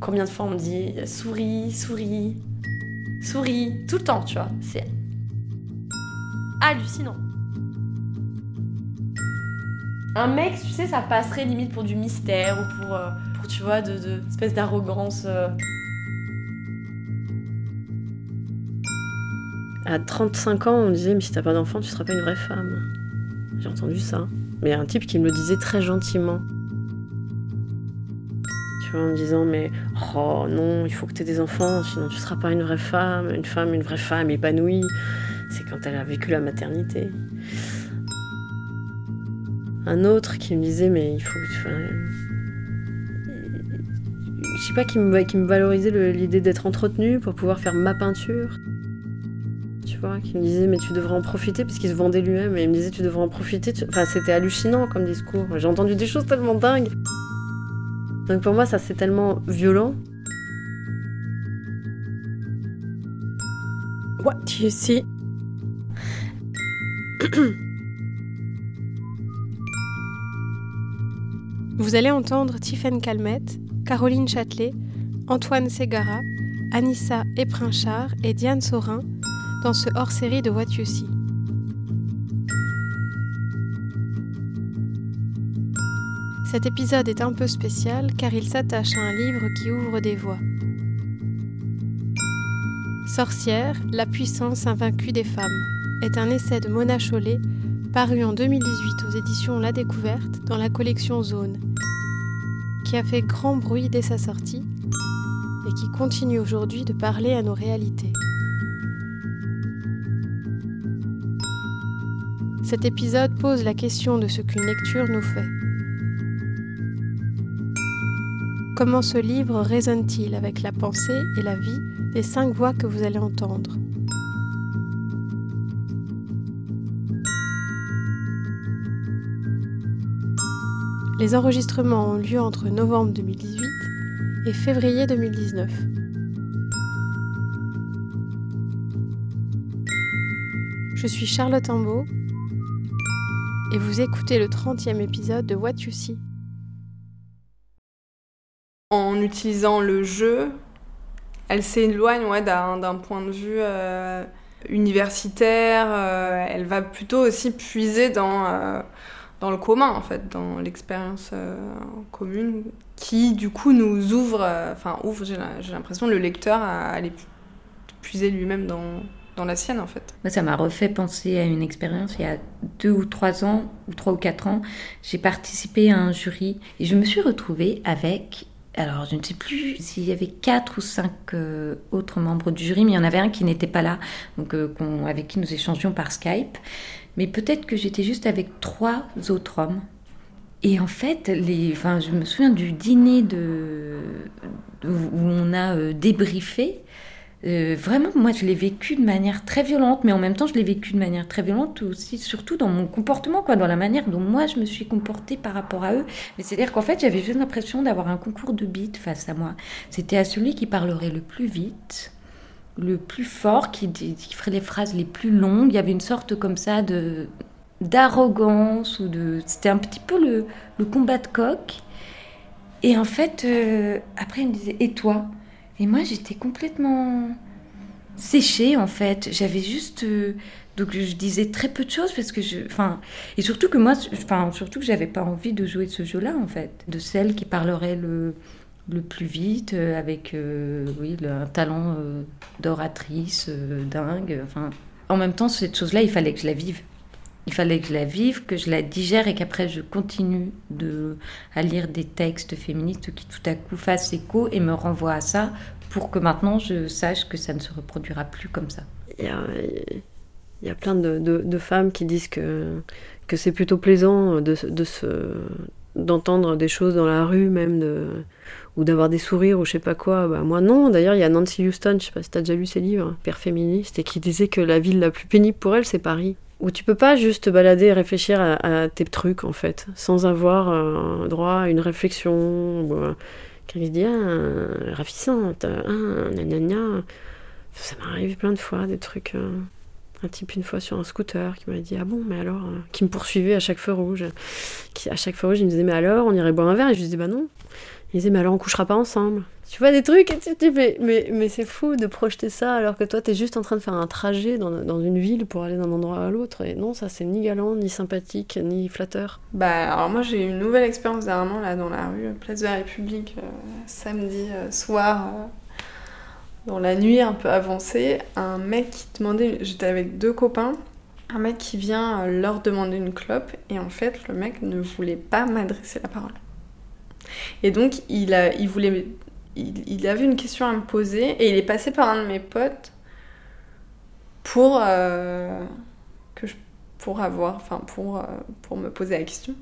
Combien de fois on me dit souris, souris, souris, tout le temps, tu vois. C'est hallucinant. Un mec, tu sais, ça passerait limite pour du mystère ou pour, euh, tu vois, de, de espèce d'arrogance. euh. À 35 ans, on me disait, mais si t'as pas d'enfant, tu seras pas une vraie femme. J'ai entendu ça. Mais un type qui me le disait très gentiment. En me disant, mais oh non, il faut que tu aies des enfants, sinon tu seras pas une vraie femme. Une femme, une vraie femme épanouie, c'est quand elle a vécu la maternité. Un autre qui me disait, mais il faut que tu. Je sais pas, qui me, valorisait l'idée d'être entretenue pour pouvoir faire ma peinture. Tu vois, qui me disait, mais tu devrais en profiter, parce qu'il se vendait lui-même, et il me disait, tu devrais en profiter. Enfin, c'était hallucinant comme discours. J'ai entendu des choses tellement dingues. Donc pour moi, ça c'est tellement violent. What do you see? Vous allez entendre Tiffaine Calmette, Caroline Châtelet, Antoine Ségara, Anissa Eprinchard et Diane Sorin dans ce hors-série de What You See. Cet épisode est un peu spécial car il s'attache à un livre qui ouvre des voies. Sorcière, la puissance invaincue des femmes est un essai de Mona Chollet paru en 2018 aux éditions La Découverte dans la collection Zone, qui a fait grand bruit dès sa sortie et qui continue aujourd'hui de parler à nos réalités. Cet épisode pose la question de ce qu'une lecture nous fait. Comment ce livre résonne-t-il avec la pensée et la vie des cinq voix que vous allez entendre? Les enregistrements ont lieu entre novembre 2018 et février 2019. Je suis Charlotte Imbeau et vous écoutez le 30e épisode de What You See. En utilisant le jeu, elle s'éloigne d'un point de vue euh, universitaire. euh, elle va plutôt aussi puiser dans, euh, dans le commun, en fait, dans l'expérience commune, qui du coup nous ouvre, enfin ouvre, j'ai l'impression, le lecteur à aller pu- puiser lui-même dans, dans la sienne, en fait. Moi, ça m'a refait penser à une expérience il y a deux ou trois ans, ou trois ou quatre ans. J'ai participé à un jury et je me suis retrouvée avec, alors je ne sais plus s'il y avait quatre ou cinq euh, autres membres du jury, mais il y en avait un qui n'était pas là, donc euh, avec qui nous échangions par Skype. Mais peut-être que j'étais juste avec trois autres hommes. Et en fait, les, enfin, je me souviens du dîner de- où on a euh, débriefé. Euh, vraiment, moi, je l'ai vécu de manière très violente, mais en même temps, je l'ai vécu de manière très violente aussi, surtout dans mon comportement, quoi, dans la manière dont moi je me suis comportée par rapport à eux. Mais c'est-à-dire qu'en fait, j'avais juste l'impression d'avoir un concours de beats face à moi. C'était à celui qui parlerait le plus vite, le plus fort, qui, ferait les phrases les plus longues. Il y avait une sorte comme ça de d'arrogance ou de. C'était un petit peu le, le combat de coq. Et en fait, euh, après, il me disait Et toi? Et moi, j'étais complètement séchée, en fait. J'avais juste. euh, donc, je disais très peu de choses parce que je. Enfin. Et surtout que moi, enfin, surtout que j'avais pas envie de jouer de ce jeu-là, en fait. De celle qui parlerait le le plus vite, euh, avec euh, oui, un talent d'oratrice dingue. Enfin, en même temps, cette chose-là, il fallait que je la vive. Il fallait que je la vive, que je la digère et qu'après je continue de, à lire des textes féministes qui tout à coup fassent écho et me renvoient à ça pour que maintenant je sache que ça ne se reproduira plus comme ça. Il y a, il y a plein de, de- femmes qui disent que, que c'est plutôt plaisant de, de se d'entendre des choses dans la rue même de, ou d'avoir des sourires ou je sais pas quoi. Bah, moi non. D'ailleurs il y a Nancy Houston je sais pas si t'as déjà lu ses livres père féministe et qui disait que la ville la plus pénible pour elle c'est Paris où tu peux pas juste te balader et réfléchir à, tes trucs en fait sans avoir droit à une réflexion ou, euh, quelqu'un qui dit ah ah nanana ça m'arrive plein de fois des trucs euh, un type une fois sur un scooter qui m'a dit ah bon mais alors euh, qui me poursuivait à chaque feu rouge. Qui à chaque feu rouge il me disait mais alors on irait boire un verre? Et je lui disais bah non il disait mais alors on couchera pas ensemble tu vois des trucs et tu dis, mais, mais, mais c'est fou de projeter ça alors que toi, t'es juste en train de faire un trajet dans, dans une ville pour aller d'un endroit à l'autre. Et non, ça, c'est ni galant, ni sympathique, ni flatteur. Bah, alors moi, j'ai eu une nouvelle expérience dernièrement, là, dans la rue, place de la République, euh, samedi euh, soir, euh, dans la nuit un peu avancée. Un mec qui demandait, j'étais avec deux copains, un mec qui vient leur demander une clope, et en fait, le mec ne voulait pas m'adresser la parole. Et donc, il, voulait il, avait une question à me poser et il est passé par un de mes potes pour euh, avoir euh, pour me poser la question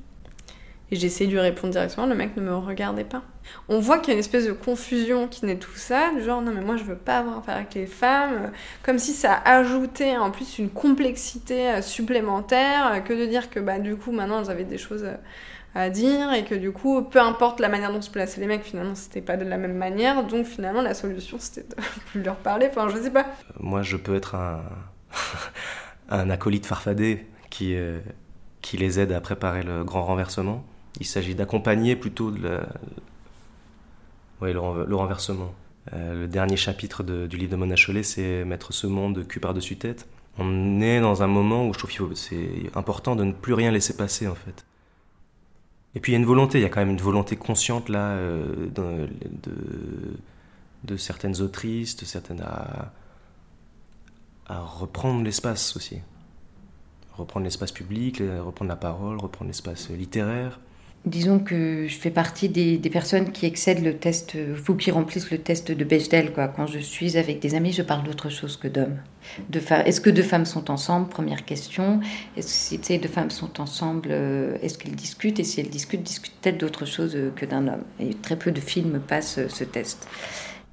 et j'ai essayé de lui répondre directement le mec ne me regardait pas on voit qu'il y a une espèce de confusion qui naît tout ça du genre non mais moi je veux pas avoir affaire avec les femmes comme si ça ajoutait en plus une complexité euh, supplémentaire que de dire que bah du coup maintenant elles avaient des choses à dire et que du coup, peu importe la manière dont se plaçaient les mecs, finalement, c'était pas de la même manière. Donc finalement, la solution, c'était de plus leur parler. Enfin, je sais pas. Moi, je peux être un, un acolyte farfadé qui, euh, qui les aide à préparer le grand renversement. Il s'agit d'accompagner plutôt le, renversement. Euh, le dernier chapitre du livre de Mona Chollet, c'est mettre ce monde cul par-dessus tête. On est dans un moment où je trouve que c'est important de ne plus rien laisser passer en fait. Et puis il y a une volonté, il y a quand même une volonté consciente là euh, de, certaines autrices, de certaines à reprendre l'espace aussi, reprendre l'espace public, reprendre la parole, reprendre l'espace littéraire. Disons que je fais partie des, personnes qui excèdent le test, vous qui remplissent le test de Bechdel. Quand je suis avec des amis, je parle d'autre chose que d'hommes. Est-ce que deux femmes sont ensemble? Première question. Est-ce si ces deux femmes sont ensemble, euh, est-ce qu'elles discutent? Et si elles discutent, discutent peut-être d'autre chose euh, que d'un homme. Et très peu de films passent euh, ce test.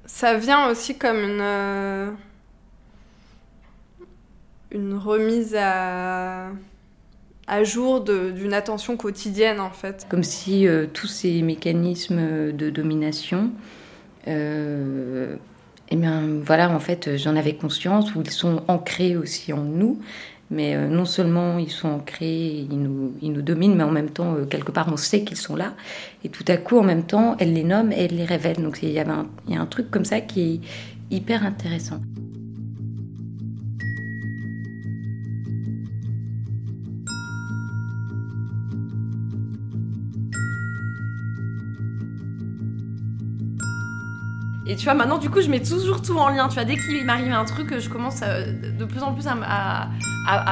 Ça vient aussi comme une, une remise à à jour d'une attention quotidienne en fait. Comme si euh, tous ces mécanismes de domination, euh, eh bien voilà, en fait, j'en avais conscience, où ils sont ancrés aussi en nous, mais euh, non seulement ils sont ancrés, ils nous, ils nous dominent, mais en même temps, quelque part, on sait qu'ils sont là, et tout à coup, en même temps, elle les nomme et elle les révèle. Donc il y, avait y a un truc comme ça qui est hyper intéressant. Et tu vois, maintenant, du coup, je mets toujours tout en lien. Tu vois, dès qu'il m'arrive un truc, je commence euh, de plus en plus à,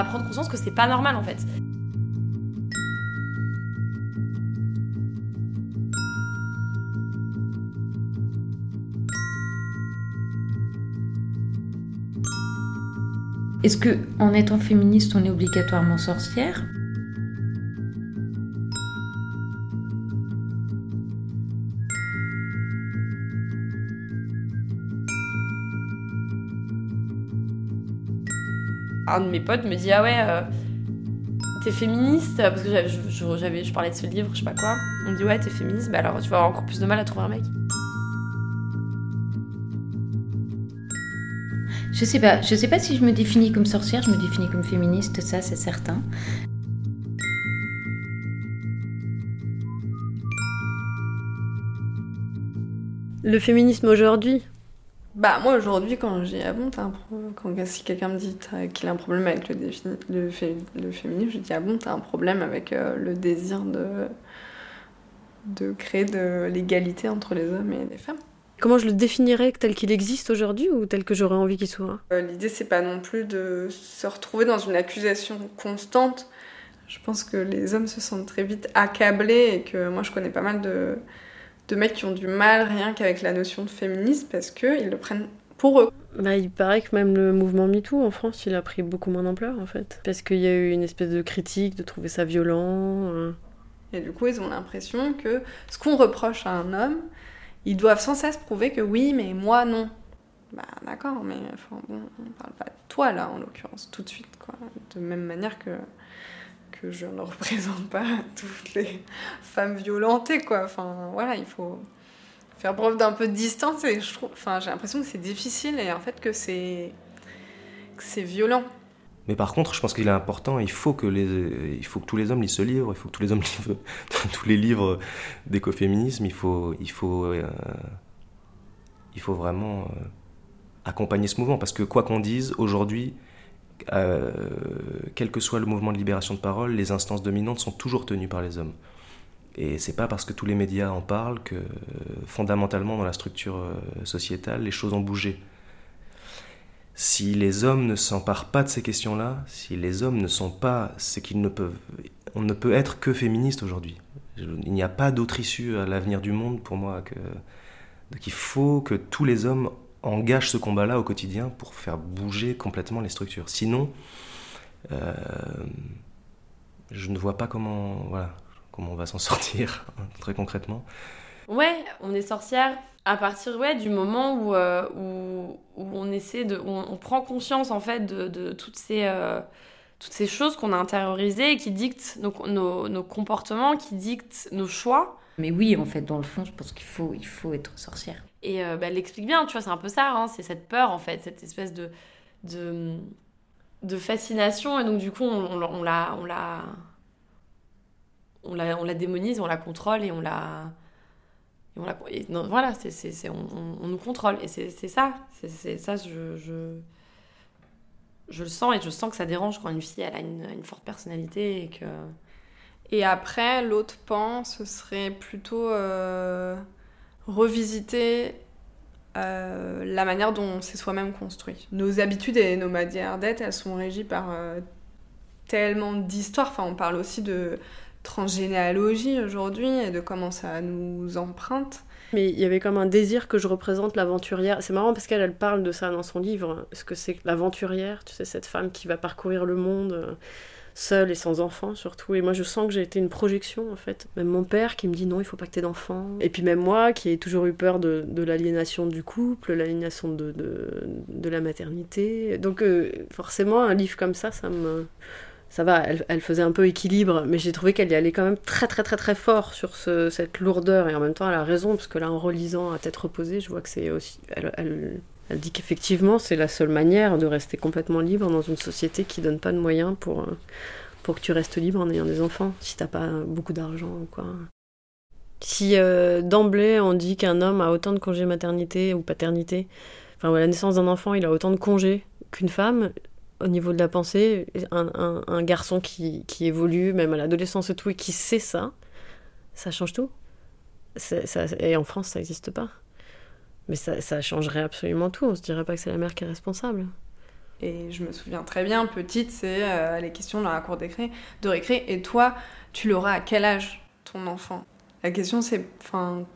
prendre conscience que c'est pas normal en fait. Est-ce que, en étant féministe, on est obligatoirement sorcière? Un de mes potes me dit Ah ouais, euh, t'es féministe Parce que j'avais, je, je, parlais de ce livre, je sais pas quoi. On me dit Ouais, t'es féministe, bah alors tu vas avoir encore plus de mal à trouver un mec. Je sais pas, je sais pas si je me définis comme sorcière, je me définis comme féministe, ça c'est certain. Le féminisme aujourd'hui, bah moi aujourd'hui quand j'ai ah bon t'as un quand si quelqu'un me dit qu'il a un problème avec le, le, le, féminisme je dis ah bon t'as un problème avec euh, le désir de de créer de l'égalité entre les hommes et les femmes. Comment je le définirais tel qu'il existe aujourd'hui ou tel que j'aurais envie qu'il soit? Euh, L'idée c'est pas non plus de se retrouver dans une accusation constante. Je pense que les hommes se sentent très vite accablés et que moi je connais pas mal de de mecs qui ont du mal rien qu'avec la notion de féminisme parce qu'ils le prennent pour eux. Bah, il paraît que même le mouvement MeToo en France, il a pris beaucoup moins d'ampleur en fait. Parce qu'il y a eu une espèce de critique, de trouver ça violent. Euh. Et du coup, ils ont l'impression que ce qu'on reproche à un homme, ils doivent sans cesse prouver que oui, mais moi non. Bah d'accord, mais enfin, bon, on parle pas de toi là en l'occurrence, tout de suite quoi. De même manière que que je ne représente pas toutes les femmes violentées, quoi. Enfin, voilà, il faut faire preuve d'un peu de distance et je trouve, enfin, j'ai l'impression que c'est difficile et en fait que c'est c'est violent. Mais par contre, je pense qu'il est important, il faut, que les, il faut que tous les hommes lisent ce livre, il faut que tous les hommes lisent tous les livres d'écoféminisme, il faut, il faut, euh, il faut vraiment accompagner ce mouvement parce que quoi qu'on dise aujourd'hui, quel que soit le mouvement de libération de parole, les instances dominantes sont toujours tenues par les hommes. Et c'est pas parce que tous les médias en parlent que fondamentalement dans la structure sociétale, les choses ont bougé. Si les hommes ne s'emparent pas de ces questions-là, si les hommes ne sont pas ce qu'ils ne peuvent, on ne peut être que féministe aujourd'hui. Il n'y a pas d'autre issue à l'avenir du monde pour moi que donc il faut que tous les hommes engagent ce combat-là au quotidien pour faire bouger complètement les structures. Sinon, euh, je ne vois pas comment, voilà, comment on va s'en sortir très concrètement. Ouais, on est sorcière à partir ouais, du moment où, euh, où, où, on essaie de. On, prend conscience en fait de, de toutes, ces, euh, toutes ces choses qu'on a intériorisées et qui dictent nos, nos, nos, comportements, qui dictent nos choix. Mais oui, en fait, dans le fond, je pense qu'il faut, il faut être sorcière. Et euh, bah, elle l'explique bien, tu vois, c'est un peu ça, hein, c'est cette peur en fait, cette espèce de, de, fascination. Et donc, du coup, on, la. On la on la, on la démonise, on la contrôle et on la, voilà, c'est, on, on, nous contrôle. Et c'est, ça. C'est, ça, je, je, le sens et je sens que ça dérange quand une fille elle a une, une forte personnalité et que. Et après, l'autre pan, ce serait plutôt euh, revisiter euh, la manière dont on s'est soi-même construit. Nos habitudes et nos manières d'être, elles sont régies par euh, tellement d'histoires. Enfin, on parle aussi de transgénéalogie aujourd'hui et de comment ça nous emprunte. Mais il y avait comme un désir que je représente l'aventurière. C'est marrant parce qu'elle elle parle de ça dans son livre. Ce que c'est l'aventurière, tu sais, cette femme qui va parcourir le monde euh, seule et sans enfants surtout. Et moi je sens que j'ai été une projection en fait. Même mon père qui me dit non, il faut pas que tu aies d'enfants. Et puis même moi qui ai toujours eu peur de, de l'aliénation du couple, l'aliénation de, de, de, la maternité. Donc euh, forcément un livre comme ça, ça me ça va, elle, faisait un peu équilibre, mais j'ai trouvé qu'elle y allait quand même très très très très fort sur ce, cette lourdeur, et en même temps elle a raison, parce que là en relisant à tête reposée, je vois que c'est aussi... Elle, elle, elle dit qu'effectivement c'est la seule manière de rester complètement libre dans une société qui donne pas de moyens pour, pour que tu restes libre en ayant des enfants, si t'as pas beaucoup d'argent ou quoi. Si euh, d'emblée on dit qu'un homme a autant de congés maternité ou paternité, enfin à la naissance d'un enfant il a autant de congés qu'une femme, au niveau de la pensée, un, garçon qui, évolue, même à l'adolescence et tout, et qui sait ça, ça change tout. Et en France, ça n'existe pas. Mais ça, changerait absolument tout. On se dirait pas que c'est la mère qui est responsable. Et je me souviens très bien, petite, c'est euh, les questions dans la cour d'écré, de récré. Et toi, tu l'auras à quel âge, ton enfant? La question, c'est, enfin,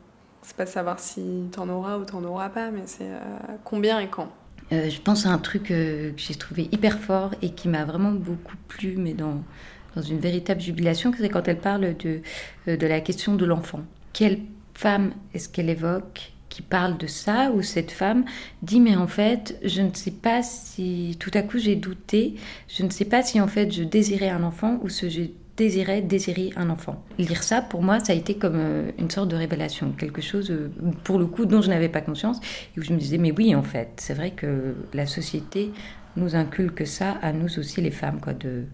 c'est pas de savoir si t'en auras ou t'en auras pas, mais c'est euh, combien et quand? Euh, je pense à un truc euh, que j'ai trouvé hyper fort et qui m'a vraiment beaucoup plu, mais dans, dans une véritable jubilation, c'est quand elle parle de, de la question de l'enfant. Quelle femme est-ce qu'elle évoque? Parle de ça, ou cette femme dit mais en fait je ne sais pas si tout à coup j'ai douté, je ne sais pas si en fait je désirais un enfant ou ce j'ai désirait désirer un enfant. Lire ça, pour moi, ça a été comme euh, une sorte de révélation, quelque chose, euh, pour le coup, dont je n'avais pas conscience, et où je me disais, mais oui, en fait, c'est vrai que la société nous inculque ça, à nous aussi, les femmes, quoi, de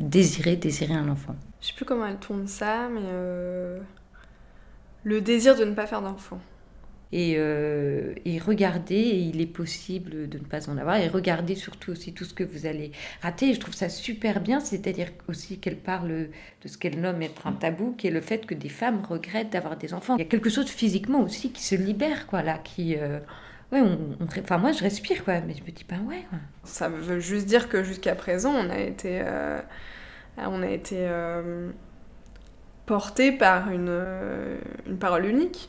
désirer, désirer un enfant. Je sais plus comment elle tourne ça, mais euh, le désir de ne pas faire d'enfant et, euh, et regardez, et il est possible de ne pas en avoir, et regardez surtout aussi tout ce que vous allez rater. je trouve ça super bien, c'est-à-dire aussi qu'elle parle de ce qu'elle nomme être un tabou, qui est le fait que des femmes regrettent d'avoir des enfants. Il y a quelque chose physiquement aussi qui se libère, quoi, là, qui... Euh, ouais, on, enfin moi je respire quoi, mais je me dis pas ouais. Ça veut juste dire que jusqu'à présent on a été, euh, on a été euh, porté par une, une parole unique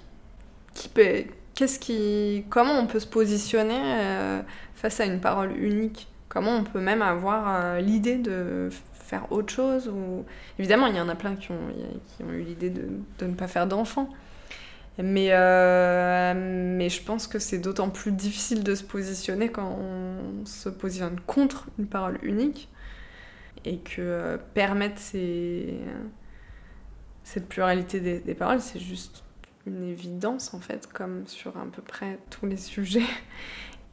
qu'est-ce qui, comment on peut se positionner euh, face à une parole unique? Comment on peut même avoir euh, l'idée de faire autre chose ou... Évidemment, il y en a plein qui ont, eu l'idée de, ne pas faire d'enfants. Mais, euh, mais je pense que c'est d'autant plus difficile de se positionner quand on se positionne contre une parole unique et que permettre cette pluralité des paroles, c'est juste une évidence en fait, comme sur à peu près tous les sujets.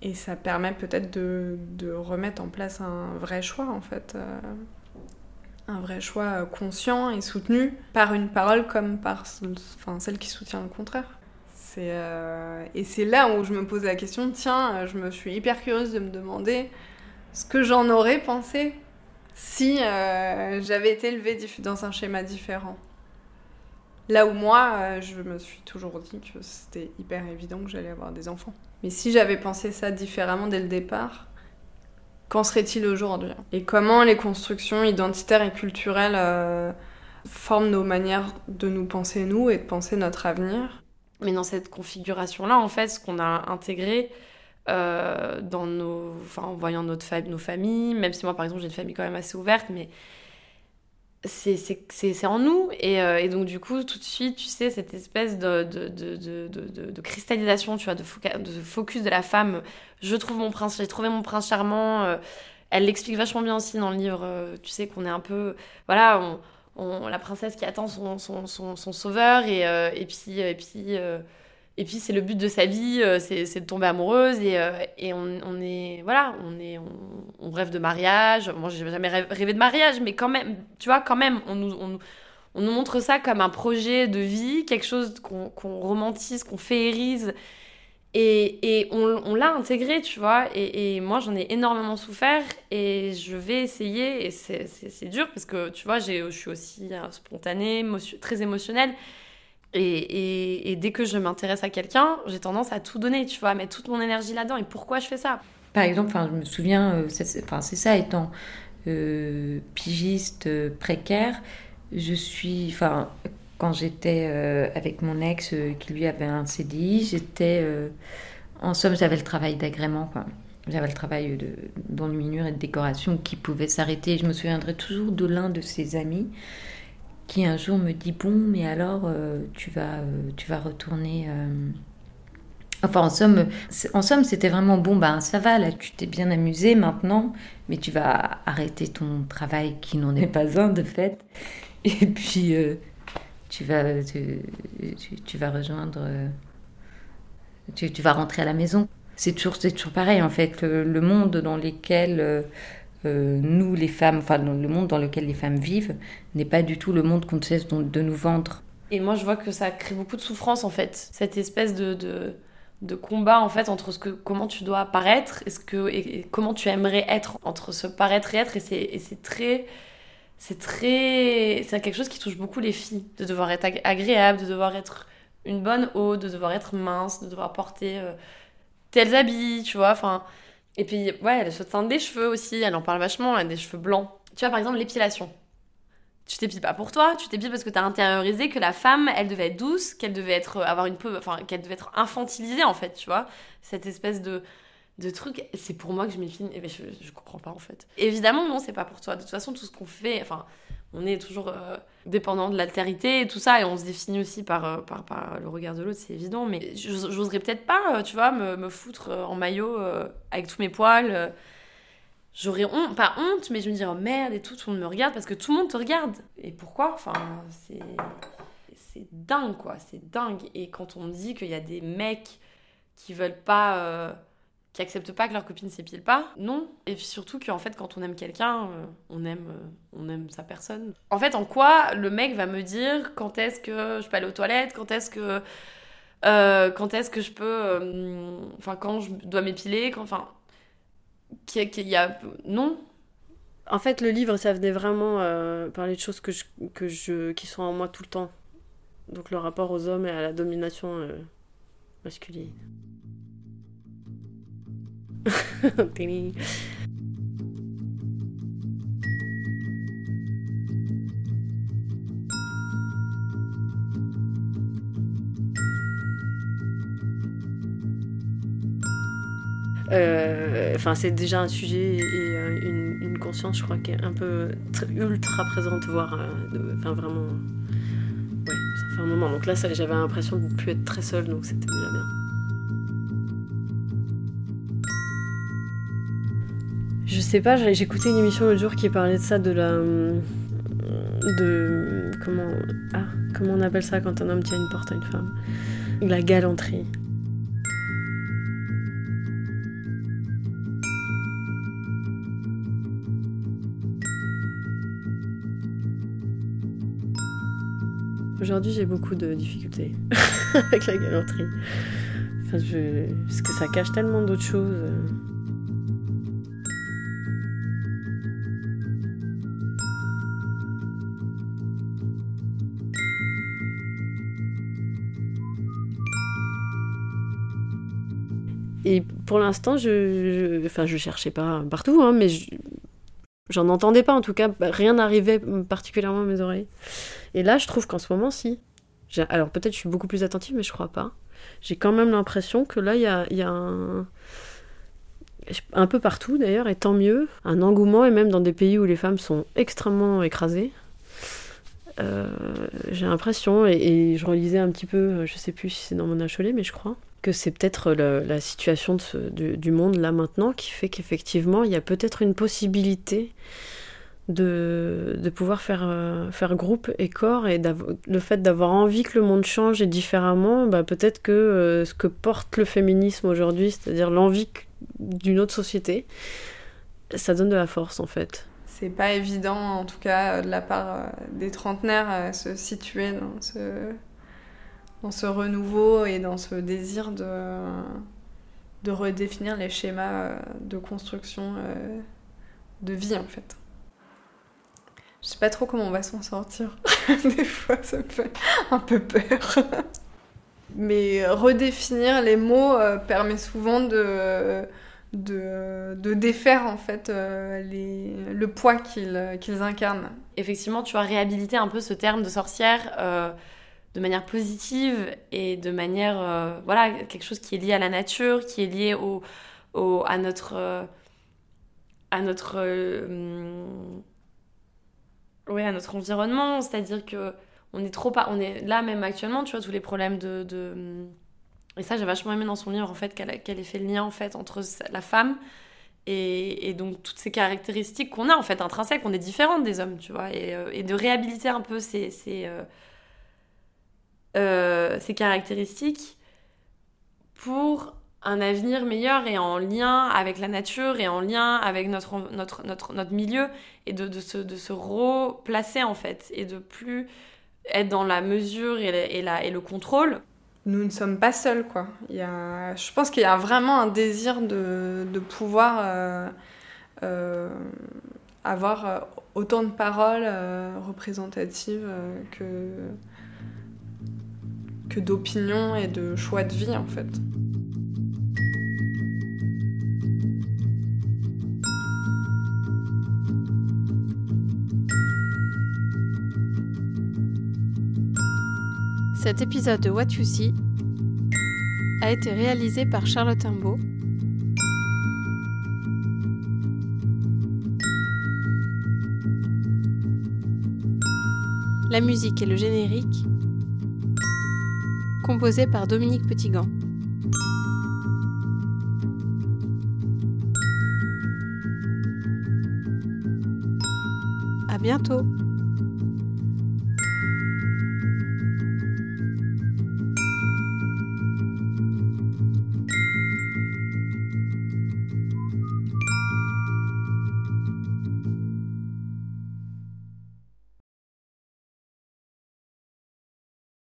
Et ça permet peut-être de, de, remettre en place un vrai choix en fait. Euh, un vrai choix conscient et soutenu par une parole comme par enfin, celle qui soutient le contraire. C'est et c'est là où je me pose la question. Tiens, je me suis hyper curieuse de me demander ce que j'en aurais pensé si j'avais été élevée dans un schéma différent. Là où moi, je me suis toujours dit que c'était hyper évident que j'allais avoir des enfants. Mais si j'avais pensé ça différemment dès le départ, qu'en serait-il aujourd'hui? Et comment les constructions identitaires et culturelles euh, forment nos manières de nous penser nous et de penser notre avenir? Mais dans cette configuration-là, en fait, ce qu'on a intégré euh, dans nos, en voyant notre nos familles, même si moi, par exemple, j'ai une famille quand même assez ouverte, mais c'est en nous. Euh, et, donc, du coup, tout de suite, tu sais, cette espèce de, de, de, de cristallisation, tu vois, de, focus de la femme. Je trouve mon prince, j'ai trouvé mon prince charmant. Euh, elle l'explique vachement bien aussi dans le livre. Euh, tu sais qu'on est un peu. Voilà, on, la princesse qui attend son, son, son, son sauveur. Et, et puis. Et puis et puis c'est le but de sa vie, euh, c'est de tomber amoureuse et, euh, on, est voilà, on est on, rêve de mariage. Moi j'ai jamais rêvé de mariage, mais quand même, tu vois, quand même, on nous on, nous montre ça comme un projet de vie, quelque chose qu'on romantise, qu'on féerise. Et, et on, l'a intégré, tu vois. Et, et moi, j'en ai énormément souffert. Et je vais essayer. Et c'est dur parce que, tu vois, je suis aussi spontanée, très émotionnelle. Et, dès que je m'intéresse à quelqu'un, j'ai tendance à tout donner, tu vois, à mettre toute mon énergie là-dedans. Et pourquoi je fais ça? Par exemple, je me souviens, euh, c'est ça, étant euh, pigiste euh, précaire, je suis, enfin, quand j'étais avec mon ex qui lui avait un CDI, j'étais, en somme, j'avais le travail d'agrément, J'avais le travail de, d'enluminure et de décoration qui pouvait s'arrêter. Je me souviendrai toujours de l'un de ses amis qui un jour me dit bon mais alors euh, tu vas euh, tu vas retourner euh, enfin en somme en somme c'était vraiment bon ben ça va là tu t'es bien amusé maintenant mais tu vas arrêter ton travail qui n'en est pas un de fait. Et puis tu vas tu, tu, vas rejoindre tu, vas rentrer à la maison. C'est toujours c'est toujours pareil en fait le monde dans lequel euh, nous, les femmes, enfin le monde dans lequel les femmes vivent, n'est pas du tout le monde qu'on cesse de nous vendre. Et moi, je vois que ça crée beaucoup de souffrance, en fait. Cette espèce de, de, combat, en fait, entre ce que, comment tu dois paraître et, ce que, et, comment tu aimerais être, entre ce paraître et être. Et c'est très... C'est très... C'est quelque chose qui touche beaucoup les filles, de devoir être agréable, de devoir être une bonne eau, de devoir être mince, de devoir porter euh, tels habits, tu vois. Enfin, et puis, ouais, elle se teint des cheveux aussi, elle en parle vachement, elle a des cheveux blancs. Tu vois, par exemple, l'épilation. Tu t'épiles pas pour toi, tu t'épiles parce que t'as intériorisé que la femme, elle devait être douce, qu'elle devait être, avoir une peu, enfin, qu'elle devait être infantilisée, en fait, tu vois. Cette espèce de, de truc, c'est pour moi que je m'épile, et ben je, je comprends pas, en fait. Évidemment, non, c'est pas pour toi. De toute façon, tout ce qu'on fait, enfin, on est toujours euh, dépendant de l'altérité et tout ça, et on se définit aussi par, euh, par, le regard de l'autre, c'est évident. Mais j'oserais peut-être pas, euh, tu vois, me, me foutre en maillot avec tous mes poils. J'aurais honte, pas honte, mais je me dirais oh merde et tout, tout le monde me regarde parce que tout le monde te regarde. Et pourquoi? Enfin, c'est. C'est dingue, quoi, c'est dingue. Et quand on dit qu'il y a des mecs qui veulent pas qui acceptent pas que leur copine s'épile pas. Non. Et surtout qu'en fait, quand on aime quelqu'un, euh, on aime, euh, on aime sa personne. En fait, en quoi le mec va me dire quand est-ce que je peux aller aux toilettes, quand est-ce que, euh, quand est-ce que je peux, enfin quand je dois m'épiler, quand, enfin, qu'il y a, non. En fait, le livre, ça venait vraiment parler de choses que je, que je, qui sont en moi tout le temps. Donc le rapport aux hommes et à la domination masculine. Euh, enfin, c'est déjà un sujet et euh, une, conscience, je crois, qui est un peu ultra présente, voire, euh, enfin vraiment, ouais, ça fait un moment. Donc là, j'avais l'impression de ne plus être très seule, donc c'était déjà bien. Je sais pas, écouté une émission l'autre jour qui parlait de ça, de la. de. Comment. Ah, comment on appelle ça quand un homme tient une porte à une femme? La galanterie. Aujourd'hui, j'ai beaucoup de difficultés avec la galanterie. Parce que ça cache tellement d'autres choses. Et pour l'instant, je, je, enfin, je cherchais pas partout, hein, mais j'en entendais pas en tout cas. Rien n'arrivait particulièrement à mes oreilles. Et là, je trouve qu'en ce moment, si. Alors peut-être je suis beaucoup plus attentive, mais je crois pas. J'ai quand même l'impression que là, il y a, y a un... un peu partout d'ailleurs, et tant mieux, un engouement, et même dans des pays où les femmes sont extrêmement écrasées. Euh, j'ai l'impression, et, je relisais un petit peu, je sais plus si c'est dans mon achelet, mais je crois, que c'est peut-être la situation du, monde là maintenant qui fait qu'effectivement il y a peut-être une possibilité de, de pouvoir faire, euh, faire groupe et corps et le fait d'avoir envie que le monde change et différemment, bah, peut-être que euh, ce que porte le féminisme aujourd'hui, c'est-à-dire l'envie d'une autre société, ça donne de la force en fait. C'est pas évident en tout cas de la part euh, des trentenaires à se situer dans ce dans ce renouveau et dans ce désir de, de redéfinir les schémas euh, de construction euh, de vie en fait. Je sais pas trop comment on va s'en sortir. Des fois, ça me fait un peu peur. Mais redéfinir les mots euh, permet souvent de, de, de, défaire en fait les, le poids qu'ils qu'ils incarnent. Effectivement, tu as réhabilité un peu ce terme de sorcière de manière positive et de manière euh, voilà quelque chose qui est lié à la nature qui est lié au, au à notre euh, à notre euh, ouais à notre environnement. C'est-à-dire que on est trop pas on est là même actuellement tu vois tous les problèmes de, de... et ça j'ai vachement aimé dans son livre en fait qu'elle qu'elle ait fait le lien en fait entre la femme et, et, donc toutes ces caractéristiques qu'on a en fait intrinsèques, on est différentes des hommes, tu vois, et, de réhabiliter un peu ces, euh, ces caractéristiques pour un avenir meilleur et en lien avec la nature et en lien avec notre, notre, notre, notre milieu et de, de, se, de se replacer en fait et de plus être dans la mesure et, la, et, le contrôle. Nous ne sommes pas seuls quoi. Il y a, je pense qu'il y a vraiment un désir de, de pouvoir euh, euh, avoir autant de paroles euh, représentatives euh, que que d'opinion et de choix de vie en fait. Cet épisode de What You See a été réalisé par Charlotte Imbeau. La musique et le générique composé par Dominique Petitgant. À bientôt